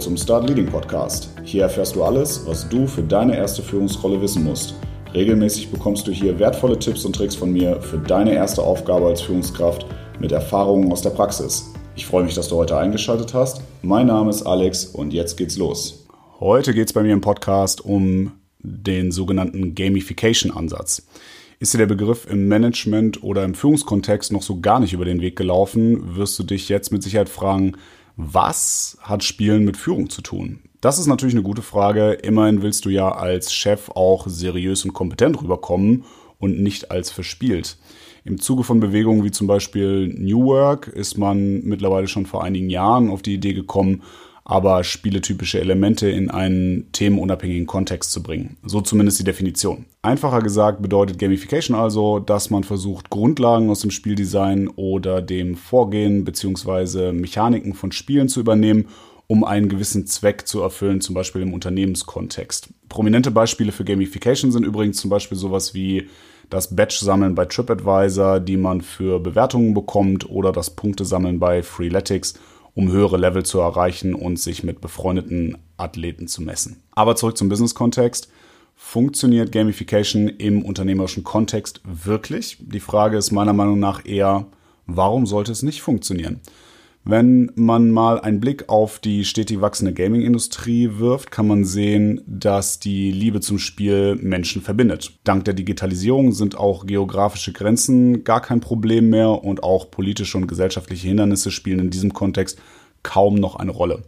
Zum Start Leading Podcast. Hier erfährst du alles, was du für deine erste Führungsrolle wissen musst. Regelmäßig bekommst du hier wertvolle Tipps und Tricks von mir für deine erste Aufgabe als Führungskraft mit Erfahrungen aus der Praxis. Ich freue mich, dass du heute eingeschaltet hast. Mein Name ist Alex und jetzt geht's los. Heute geht es bei mir im Podcast um den sogenannten Gamification-Ansatz. Ist dir der Begriff im Management oder im Führungskontext noch so gar nicht über den Weg gelaufen, wirst du dich jetzt mit Sicherheit fragen, was hat Spielen mit Führung zu tun? Das ist natürlich eine gute Frage. Immerhin willst du ja als Chef auch seriös und kompetent rüberkommen und nicht als verspielt. Im Zuge von Bewegungen wie zum Beispiel New Work ist man mittlerweile schon vor einigen Jahren auf die Idee gekommen, aber spieletypische Elemente in einen themenunabhängigen Kontext zu bringen. So zumindest die Definition. Einfacher gesagt bedeutet Gamification also, dass man versucht, Grundlagen aus dem Spieldesign oder dem Vorgehen bzw. Mechaniken von Spielen zu übernehmen um einen gewissen Zweck zu erfüllen, zum Beispiel im Unternehmenskontext. Prominente Beispiele für Gamification sind übrigens zum Beispiel sowas wie das Badge-Sammeln bei TripAdvisor, die man für Bewertungen bekommt, oder das Punktesammeln bei Freeletics um höhere Level zu erreichen und sich mit befreundeten Athleten zu messen. Aber zurück zum Business-Kontext. Funktioniert Gamification im unternehmerischen Kontext wirklich? Die Frage ist meiner Meinung nach eher, warum sollte es nicht funktionieren? Wenn man mal einen Blick auf die stetig wachsende Gaming-Industrie wirft, kann man sehen, dass die Liebe zum Spiel Menschen verbindet. Dank der Digitalisierung sind auch geografische Grenzen gar kein Problem mehr und auch politische und gesellschaftliche Hindernisse spielen in diesem Kontext kaum noch eine Rolle.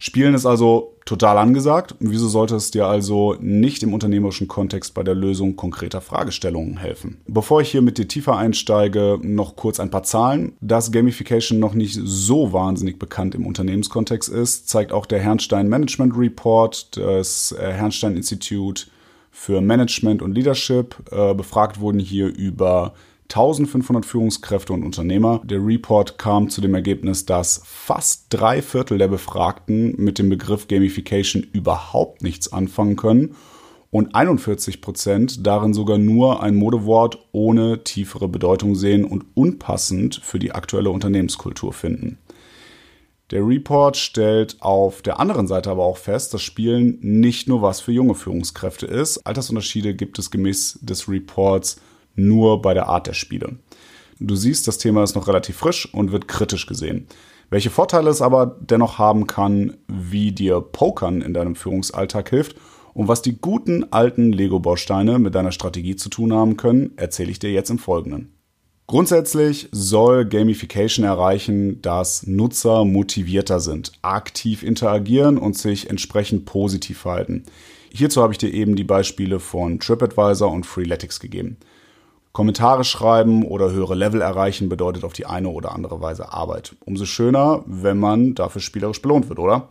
Spielen ist also total angesagt. Wieso sollte es dir also nicht im unternehmerischen Kontext bei der Lösung konkreter Fragestellungen helfen? Bevor ich hier mit dir tiefer einsteige, noch kurz ein paar Zahlen. Dass Gamification noch nicht so wahnsinnig bekannt im Unternehmenskontext ist, zeigt auch der Herrnstein Management Report des äh, Herrnstein Institute für Management und Leadership. Äh, befragt wurden hier über 1500 Führungskräfte und Unternehmer. Der Report kam zu dem Ergebnis, dass fast drei Viertel der Befragten mit dem Begriff Gamification überhaupt nichts anfangen können und 41 Prozent darin sogar nur ein Modewort ohne tiefere Bedeutung sehen und unpassend für die aktuelle Unternehmenskultur finden. Der Report stellt auf der anderen Seite aber auch fest, dass Spielen nicht nur was für junge Führungskräfte ist. Altersunterschiede gibt es gemäß des Reports nur bei der Art der Spiele. Du siehst, das Thema ist noch relativ frisch und wird kritisch gesehen. Welche Vorteile es aber dennoch haben kann, wie dir Pokern in deinem Führungsalltag hilft und was die guten alten Lego-Bausteine mit deiner Strategie zu tun haben können, erzähle ich dir jetzt im Folgenden. Grundsätzlich soll Gamification erreichen, dass Nutzer motivierter sind, aktiv interagieren und sich entsprechend positiv verhalten. Hierzu habe ich dir eben die Beispiele von TripAdvisor und Freeletics gegeben. Kommentare schreiben oder höhere Level erreichen bedeutet auf die eine oder andere Weise Arbeit. Umso schöner, wenn man dafür spielerisch belohnt wird, oder?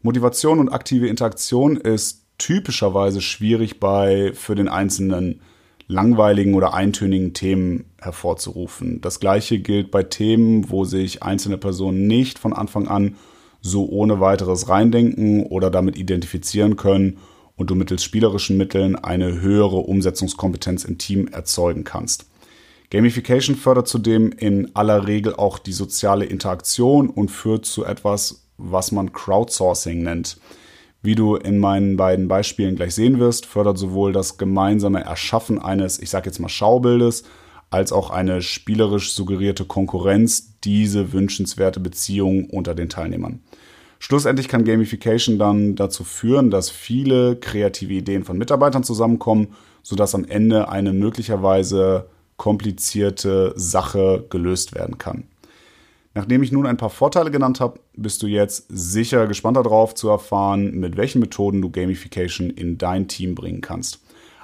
Motivation und aktive Interaktion ist typischerweise schwierig bei für den Einzelnen langweiligen oder eintönigen Themen hervorzurufen. Das gleiche gilt bei Themen, wo sich einzelne Personen nicht von Anfang an so ohne weiteres reindenken oder damit identifizieren können und du mittels spielerischen Mitteln eine höhere Umsetzungskompetenz im Team erzeugen kannst. Gamification fördert zudem in aller Regel auch die soziale Interaktion und führt zu etwas, was man Crowdsourcing nennt. Wie du in meinen beiden Beispielen gleich sehen wirst, fördert sowohl das gemeinsame Erschaffen eines, ich sage jetzt mal Schaubildes, als auch eine spielerisch suggerierte Konkurrenz diese wünschenswerte Beziehung unter den Teilnehmern. Schlussendlich kann Gamification dann dazu führen, dass viele kreative Ideen von Mitarbeitern zusammenkommen, sodass am Ende eine möglicherweise komplizierte Sache gelöst werden kann. Nachdem ich nun ein paar Vorteile genannt habe, bist du jetzt sicher gespannt darauf zu erfahren, mit welchen Methoden du Gamification in dein Team bringen kannst.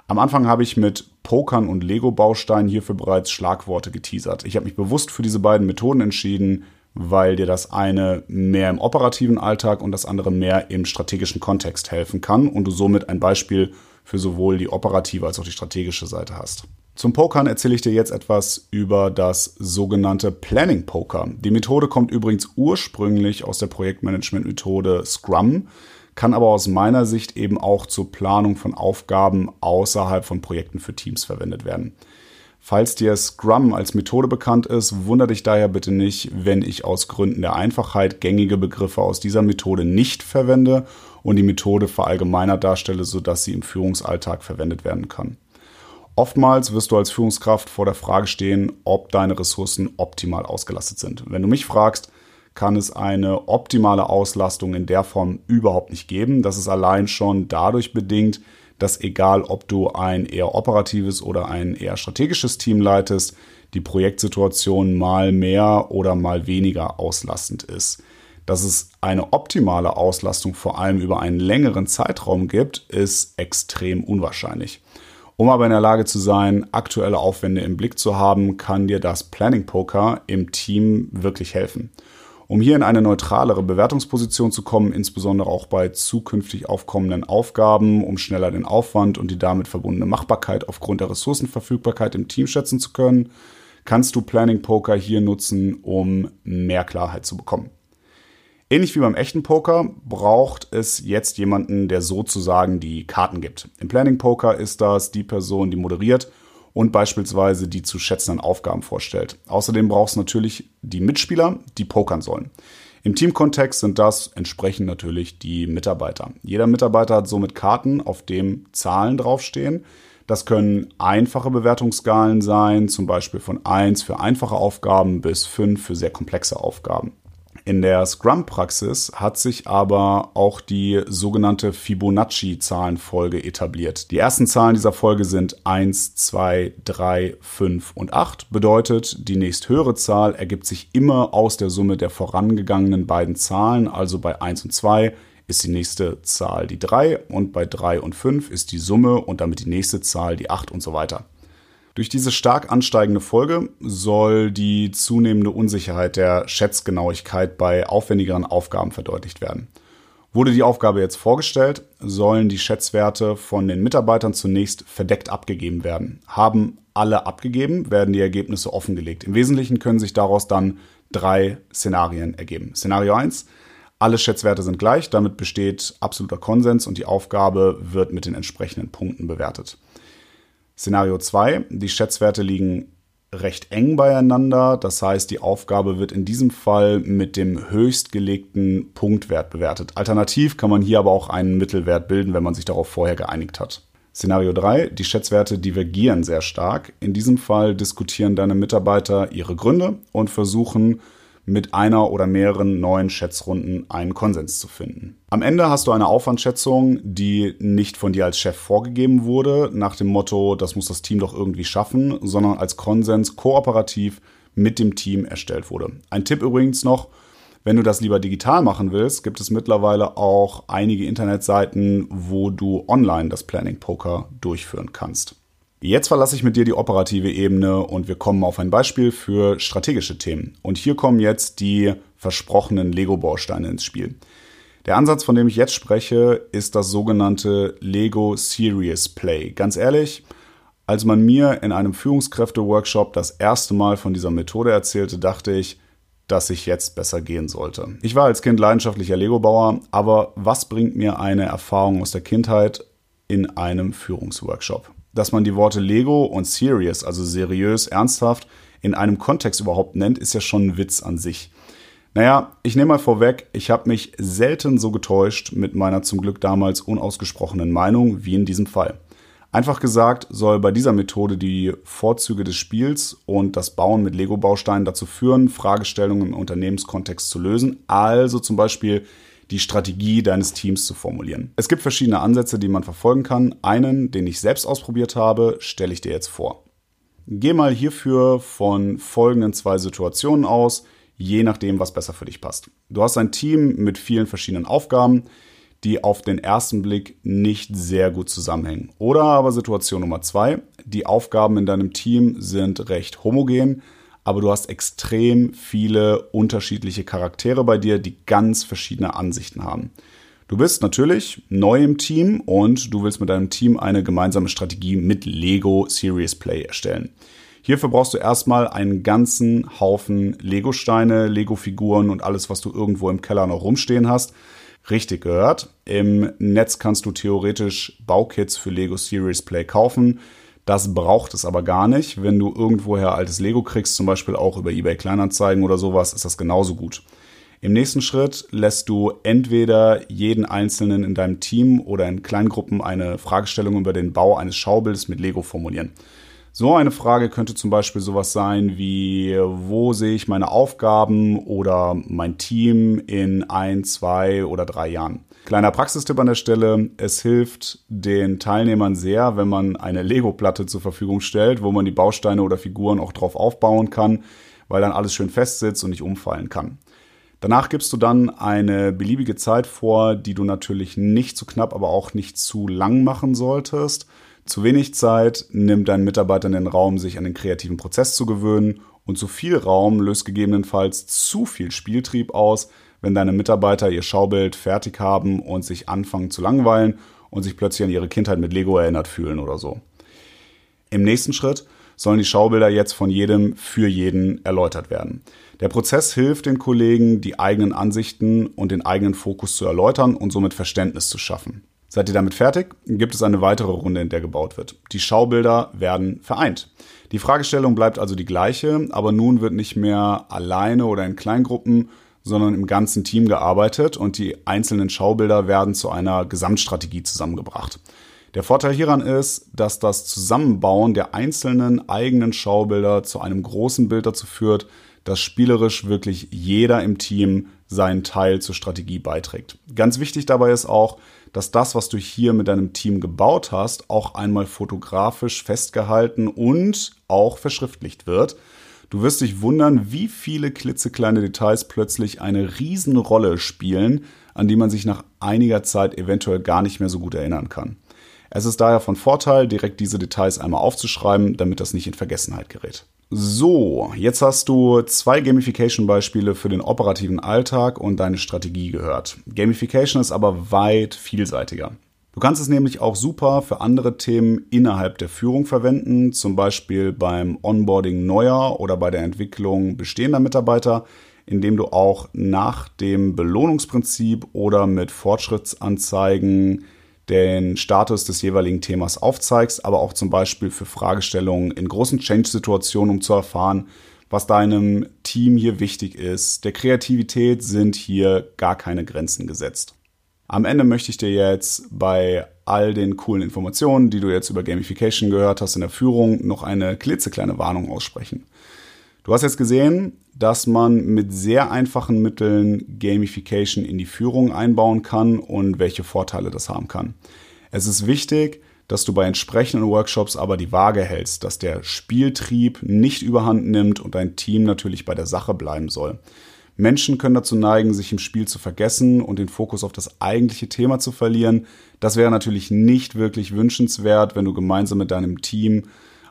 Am Anfang habe ich mit Pokern und Lego-Bausteinen hierfür bereits Schlagworte geteasert. Ich habe mich bewusst für diese beiden Methoden entschieden, weil dir das eine mehr im operativen Alltag und das andere mehr im strategischen Kontext helfen kann und du somit ein Beispiel für sowohl die operative als auch die strategische Seite hast. Zum Pokern erzähle ich dir jetzt etwas über das sogenannte Planning Poker. Die Methode kommt übrigens ursprünglich aus der Projektmanagement-Methode Scrum, kann aber aus meiner Sicht eben auch zur Planung von Aufgaben außerhalb von Projekten für Teams verwendet werden. Falls dir Scrum als Methode bekannt ist, wundere dich daher bitte nicht, wenn ich aus Gründen der Einfachheit gängige Begriffe aus dieser Methode nicht verwende und die Methode verallgemeinert darstelle, sodass sie im Führungsalltag verwendet werden kann. Oftmals wirst du als Führungskraft vor der Frage stehen, ob deine Ressourcen optimal ausgelastet sind. Wenn du mich fragst, kann es eine optimale Auslastung in der Form überhaupt nicht geben. Das ist allein schon dadurch bedingt, dass egal ob du ein eher operatives oder ein eher strategisches Team leitest, die Projektsituation mal mehr oder mal weniger auslastend ist. Dass es eine optimale Auslastung vor allem über einen längeren Zeitraum gibt, ist extrem unwahrscheinlich. Um aber in der Lage zu sein, aktuelle Aufwände im Blick zu haben, kann dir das Planning Poker im Team wirklich helfen. Um hier in eine neutralere Bewertungsposition zu kommen, insbesondere auch bei zukünftig aufkommenden Aufgaben, um schneller den Aufwand und die damit verbundene Machbarkeit aufgrund der Ressourcenverfügbarkeit im Team schätzen zu können, kannst du Planning Poker hier nutzen, um mehr Klarheit zu bekommen. Ähnlich wie beim echten Poker braucht es jetzt jemanden, der sozusagen die Karten gibt. Im Planning Poker ist das die Person, die moderiert und beispielsweise die zu schätzenden Aufgaben vorstellt. Außerdem brauchst du natürlich die Mitspieler, die pokern sollen. Im Teamkontext sind das entsprechend natürlich die Mitarbeiter. Jeder Mitarbeiter hat somit Karten, auf dem Zahlen draufstehen. Das können einfache Bewertungsskalen sein, zum Beispiel von 1 für einfache Aufgaben bis 5 für sehr komplexe Aufgaben. In der Scrum-Praxis hat sich aber auch die sogenannte Fibonacci-Zahlenfolge etabliert. Die ersten Zahlen dieser Folge sind 1, 2, 3, 5 und 8. Bedeutet, die nächsthöhere Zahl ergibt sich immer aus der Summe der vorangegangenen beiden Zahlen, also bei 1 und 2 ist die nächste Zahl die 3 und bei 3 und 5 ist die Summe und damit die nächste Zahl die 8 und so weiter. Durch diese stark ansteigende Folge soll die zunehmende Unsicherheit der Schätzgenauigkeit bei aufwendigeren Aufgaben verdeutlicht werden. Wurde die Aufgabe jetzt vorgestellt, sollen die Schätzwerte von den Mitarbeitern zunächst verdeckt abgegeben werden. Haben alle abgegeben, werden die Ergebnisse offengelegt. Im Wesentlichen können sich daraus dann drei Szenarien ergeben. Szenario 1, alle Schätzwerte sind gleich, damit besteht absoluter Konsens und die Aufgabe wird mit den entsprechenden Punkten bewertet. Szenario 2, die Schätzwerte liegen recht eng beieinander. Das heißt, die Aufgabe wird in diesem Fall mit dem höchstgelegten Punktwert bewertet. Alternativ kann man hier aber auch einen Mittelwert bilden, wenn man sich darauf vorher geeinigt hat. Szenario 3, die Schätzwerte divergieren sehr stark. In diesem Fall diskutieren deine Mitarbeiter ihre Gründe und versuchen mit einer oder mehreren neuen Schätzrunden einen Konsens zu finden. Am Ende hast du eine Aufwandschätzung, die nicht von dir als Chef vorgegeben wurde, nach dem Motto, das muss das Team doch irgendwie schaffen, sondern als Konsens kooperativ mit dem Team erstellt wurde. Ein Tipp übrigens noch, wenn du das lieber digital machen willst, gibt es mittlerweile auch einige Internetseiten, wo du online das Planning Poker durchführen kannst. Jetzt verlasse ich mit dir die operative Ebene und wir kommen auf ein Beispiel für strategische Themen. Und hier kommen jetzt die versprochenen Lego-Bausteine ins Spiel. Der Ansatz, von dem ich jetzt spreche, ist das sogenannte Lego Serious Play. Ganz ehrlich, als man mir in einem Führungskräfte-Workshop das erste Mal von dieser Methode erzählte, dachte ich, dass ich jetzt besser gehen sollte. Ich war als Kind leidenschaftlicher Lego-Bauer, aber was bringt mir eine Erfahrung aus der Kindheit in einem Führungsworkshop? Dass man die Worte Lego und serious, also seriös, ernsthaft, in einem Kontext überhaupt nennt, ist ja schon ein Witz an sich. Naja, ich nehme mal vorweg, ich habe mich selten so getäuscht mit meiner zum Glück damals unausgesprochenen Meinung wie in diesem Fall. Einfach gesagt soll bei dieser Methode die Vorzüge des Spiels und das Bauen mit Lego-Bausteinen dazu führen, Fragestellungen im Unternehmenskontext zu lösen. Also zum Beispiel die Strategie deines Teams zu formulieren. Es gibt verschiedene Ansätze, die man verfolgen kann. Einen, den ich selbst ausprobiert habe, stelle ich dir jetzt vor. Geh mal hierfür von folgenden zwei Situationen aus, je nachdem, was besser für dich passt. Du hast ein Team mit vielen verschiedenen Aufgaben, die auf den ersten Blick nicht sehr gut zusammenhängen. Oder aber Situation Nummer zwei, die Aufgaben in deinem Team sind recht homogen, aber du hast extrem viele unterschiedliche Charaktere bei dir, die ganz verschiedene Ansichten haben. Du bist natürlich neu im Team und du willst mit deinem Team eine gemeinsame Strategie mit Lego Serious Play erstellen. Hierfür brauchst du erstmal einen ganzen Haufen Lego-Steine, Lego-Figuren und alles, was du irgendwo im Keller noch rumstehen hast. Richtig gehört. Im Netz kannst du theoretisch Baukits für Lego Serious Play kaufen. Das braucht es aber gar nicht. Wenn du irgendwoher altes Lego kriegst, zum Beispiel auch über eBay Kleinanzeigen oder sowas, ist das genauso gut. Im nächsten Schritt lässt du entweder jeden Einzelnen in deinem Team oder in Kleingruppen eine Fragestellung über den Bau eines Schaubildes mit Lego formulieren. So eine Frage könnte zum Beispiel sowas sein wie, wo sehe ich meine Aufgaben oder mein Team in ein, zwei oder drei Jahren? Kleiner Praxistipp an der Stelle. Es hilft den Teilnehmern sehr, wenn man eine Lego-Platte zur Verfügung stellt, wo man die Bausteine oder Figuren auch drauf aufbauen kann, weil dann alles schön fest sitzt und nicht umfallen kann. Danach gibst du dann eine beliebige Zeit vor, die du natürlich nicht zu knapp, aber auch nicht zu lang machen solltest. Zu wenig Zeit nimmt deinen Mitarbeitern den Raum, sich an den kreativen Prozess zu gewöhnen und zu viel Raum löst gegebenenfalls zu viel Spieltrieb aus, wenn deine Mitarbeiter ihr Schaubild fertig haben und sich anfangen zu langweilen und sich plötzlich an ihre Kindheit mit Lego erinnert fühlen oder so. Im nächsten Schritt sollen die Schaubilder jetzt von jedem für jeden erläutert werden. Der Prozess hilft den Kollegen, die eigenen Ansichten und den eigenen Fokus zu erläutern und somit Verständnis zu schaffen. Seid ihr damit fertig? Gibt es eine weitere Runde, in der gebaut wird. Die Schaubilder werden vereint. Die Fragestellung bleibt also die gleiche, aber nun wird nicht mehr alleine oder in Kleingruppen, sondern im ganzen Team gearbeitet und die einzelnen Schaubilder werden zu einer Gesamtstrategie zusammengebracht. Der Vorteil hieran ist, dass das Zusammenbauen der einzelnen eigenen Schaubilder zu einem großen Bild dazu führt, dass spielerisch wirklich jeder im Team seinen Teil zur Strategie beiträgt. Ganz wichtig dabei ist auch, dass das, was du hier mit deinem Team gebaut hast, auch einmal fotografisch festgehalten und auch verschriftlicht wird, Du wirst dich wundern, wie viele klitzekleine Details plötzlich eine Riesenrolle spielen, an die man sich nach einiger Zeit eventuell gar nicht mehr so gut erinnern kann. Es ist daher von Vorteil, direkt diese Details einmal aufzuschreiben, damit das nicht in Vergessenheit gerät. So, jetzt hast du zwei Gamification-Beispiele für den operativen Alltag und deine Strategie gehört. Gamification ist aber weit vielseitiger. Du kannst es nämlich auch super für andere Themen innerhalb der Führung verwenden, zum Beispiel beim Onboarding neuer oder bei der Entwicklung bestehender Mitarbeiter, indem du auch nach dem Belohnungsprinzip oder mit Fortschrittsanzeigen den Status des jeweiligen Themas aufzeigst, aber auch zum Beispiel für Fragestellungen in großen Change-Situationen, um zu erfahren, was deinem Team hier wichtig ist. Der Kreativität sind hier gar keine Grenzen gesetzt. Am Ende möchte ich dir jetzt bei all den coolen Informationen, die du jetzt über Gamification gehört hast in der Führung, noch eine klitzekleine Warnung aussprechen. Du hast jetzt gesehen, dass man mit sehr einfachen Mitteln Gamification in die Führung einbauen kann und welche Vorteile das haben kann. Es ist wichtig, dass du bei entsprechenden Workshops aber die Waage hältst, dass der Spieltrieb nicht überhand nimmt und dein Team natürlich bei der Sache bleiben soll. Menschen können dazu neigen, sich im Spiel zu vergessen und den Fokus auf das eigentliche Thema zu verlieren. Das wäre natürlich nicht wirklich wünschenswert, wenn du gemeinsam mit deinem Team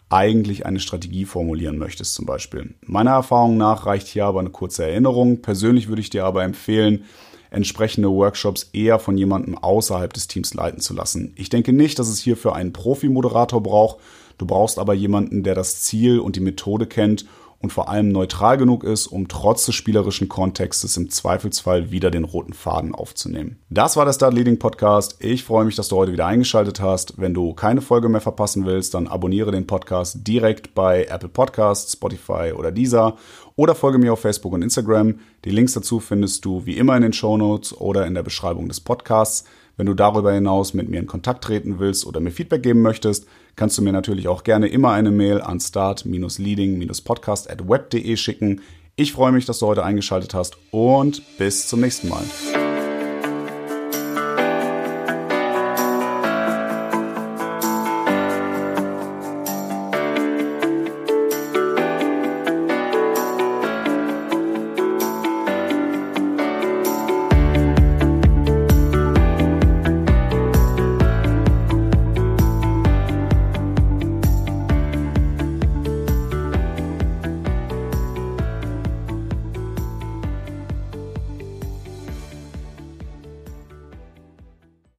eigentlich eine Strategie formulieren möchtest zum Beispiel. Meiner Erfahrung nach reicht hier aber eine kurze Erinnerung. Persönlich würde ich dir aber empfehlen, entsprechende Workshops eher von jemandem außerhalb des Teams leiten zu lassen. Ich denke nicht, dass es hierfür einen Profi-Moderator braucht. Du brauchst aber jemanden, der das Ziel und die Methode kennt und vor allem neutral genug ist, um trotz des spielerischen Kontextes im Zweifelsfall wieder den roten Faden aufzunehmen. Das war der Start Leading Podcast. Ich freue mich, dass du heute wieder eingeschaltet hast. Wenn du keine Folge mehr verpassen willst, dann abonniere den Podcast direkt bei Apple Podcasts, Spotify oder Deezer oder folge mir auf Facebook und Instagram. Die Links dazu findest du wie immer in den Show Notes oder in der Beschreibung des Podcasts. Wenn du darüber hinaus mit mir in Kontakt treten willst oder mir Feedback geben möchtest, kannst du mir natürlich auch gerne immer eine Mail an start-leading-podcast at web.de schicken. Ich freue mich, dass du heute eingeschaltet hast und bis zum nächsten Mal.